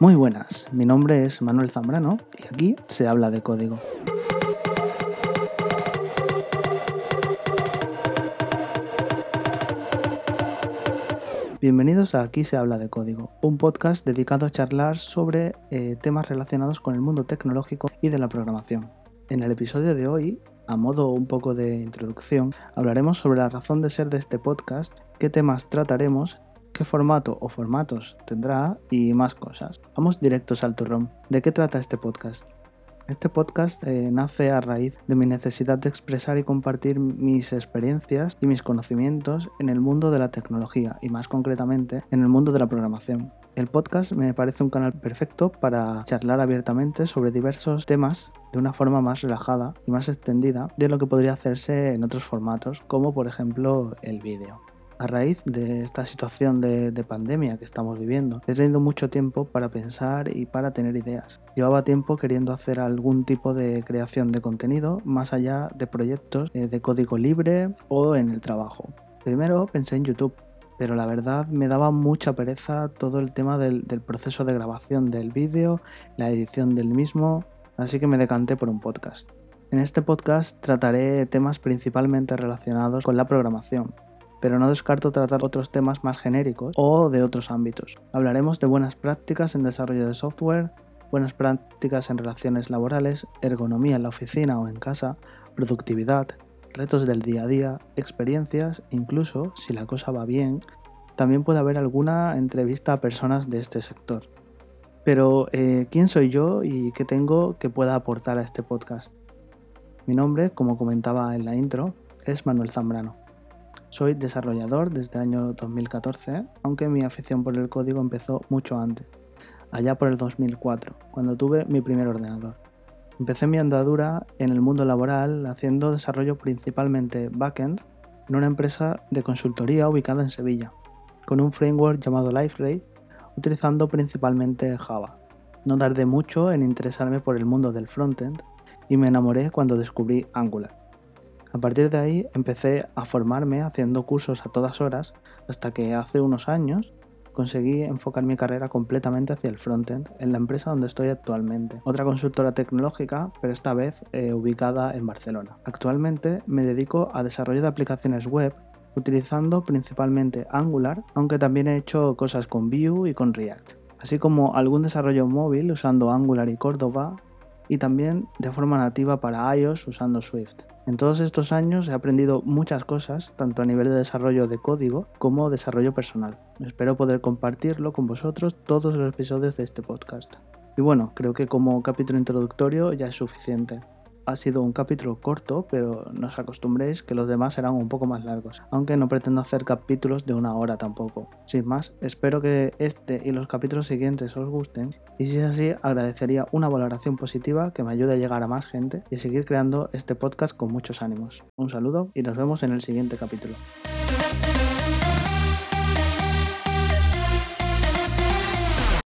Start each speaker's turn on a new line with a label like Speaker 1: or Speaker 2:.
Speaker 1: Muy buenas, mi nombre es Manuel Zambrano y aquí se habla de código. Bienvenidos a Aquí se habla de código, un podcast dedicado a charlar sobre eh, temas relacionados con el mundo tecnológico y de la programación. En el episodio de hoy, a modo un poco de introducción, hablaremos sobre la razón de ser de este podcast, qué temas trataremos qué formato o formatos tendrá y más cosas. Vamos directos al turrón. ¿De qué trata este podcast? Este podcast eh, nace a raíz de mi necesidad de expresar y compartir mis experiencias y mis conocimientos en el mundo de la tecnología y más concretamente en el mundo de la programación. El podcast me parece un canal perfecto para charlar abiertamente sobre diversos temas de una forma más relajada y más extendida de lo que podría hacerse en otros formatos como por ejemplo el vídeo a raíz de esta situación de, pandemia que estamos viviendo. He tenido mucho tiempo para pensar y para tener ideas. Llevaba tiempo queriendo hacer algún tipo de creación de contenido más allá de proyectos eh, de código libre o en el trabajo. Primero pensé en YouTube, pero la verdad me daba mucha pereza todo el tema del, del proceso de grabación del vídeo, la edición del mismo, así que me decanté por un podcast. En este podcast trataré temas principalmente relacionados con la programación, pero no descarto tratar otros temas más genéricos o de otros ámbitos. Hablaremos de buenas prácticas en desarrollo de software, buenas prácticas en relaciones laborales, ergonomía en la oficina o en casa, productividad, retos del día a día, experiencias, incluso, si la cosa va bien, también puede haber alguna entrevista a personas de este sector. Pero, eh, ¿quién soy yo y qué tengo que pueda aportar a este podcast? Mi nombre, como comentaba en la intro, es Manuel Zambrano. Soy desarrollador desde el año 2014, aunque mi afición por el código empezó mucho antes, allá por el 2004, cuando tuve mi primer ordenador. Empecé mi andadura en el mundo laboral haciendo desarrollo principalmente backend en una empresa de consultoría ubicada en Sevilla, con un framework llamado LifeRay, utilizando principalmente Java. No tardé mucho en interesarme por el mundo del frontend y me enamoré cuando descubrí Angular. A partir de ahí empecé a formarme haciendo cursos a todas horas hasta que hace unos años conseguí enfocar mi carrera completamente hacia el frontend en la empresa donde estoy actualmente, otra consultora tecnológica, pero esta vez eh, ubicada en Barcelona. Actualmente me dedico a desarrollo de aplicaciones web utilizando principalmente Angular, aunque también he hecho cosas con Vue y con React, así como algún desarrollo móvil usando Angular y Cordova y también de forma nativa para iOS usando Swift. En todos estos años he aprendido muchas cosas, tanto a nivel de desarrollo de código como desarrollo personal. Espero poder compartirlo con vosotros todos los episodios de este podcast. Y bueno, creo que como capítulo introductorio ya es suficiente ha sido un capítulo corto, pero no os acostumbréis que los demás serán un poco más largos, aunque no pretendo hacer capítulos de una hora tampoco. Sin más, espero que este y los capítulos siguientes os gusten, y si es así, agradecería una valoración positiva que me ayude a llegar a más gente y seguir creando este podcast con muchos ánimos. Un saludo y nos vemos en el siguiente capítulo.